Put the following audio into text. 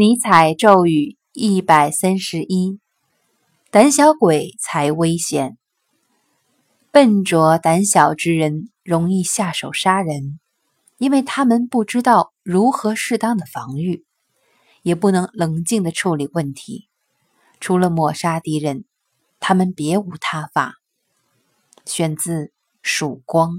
尼采咒语一百三十一：胆小鬼才危险。笨拙胆小之人容易下手杀人，因为他们不知道如何适当的防御，也不能冷静的处理问题。除了抹杀敌人，他们别无他法。选自《曙光》。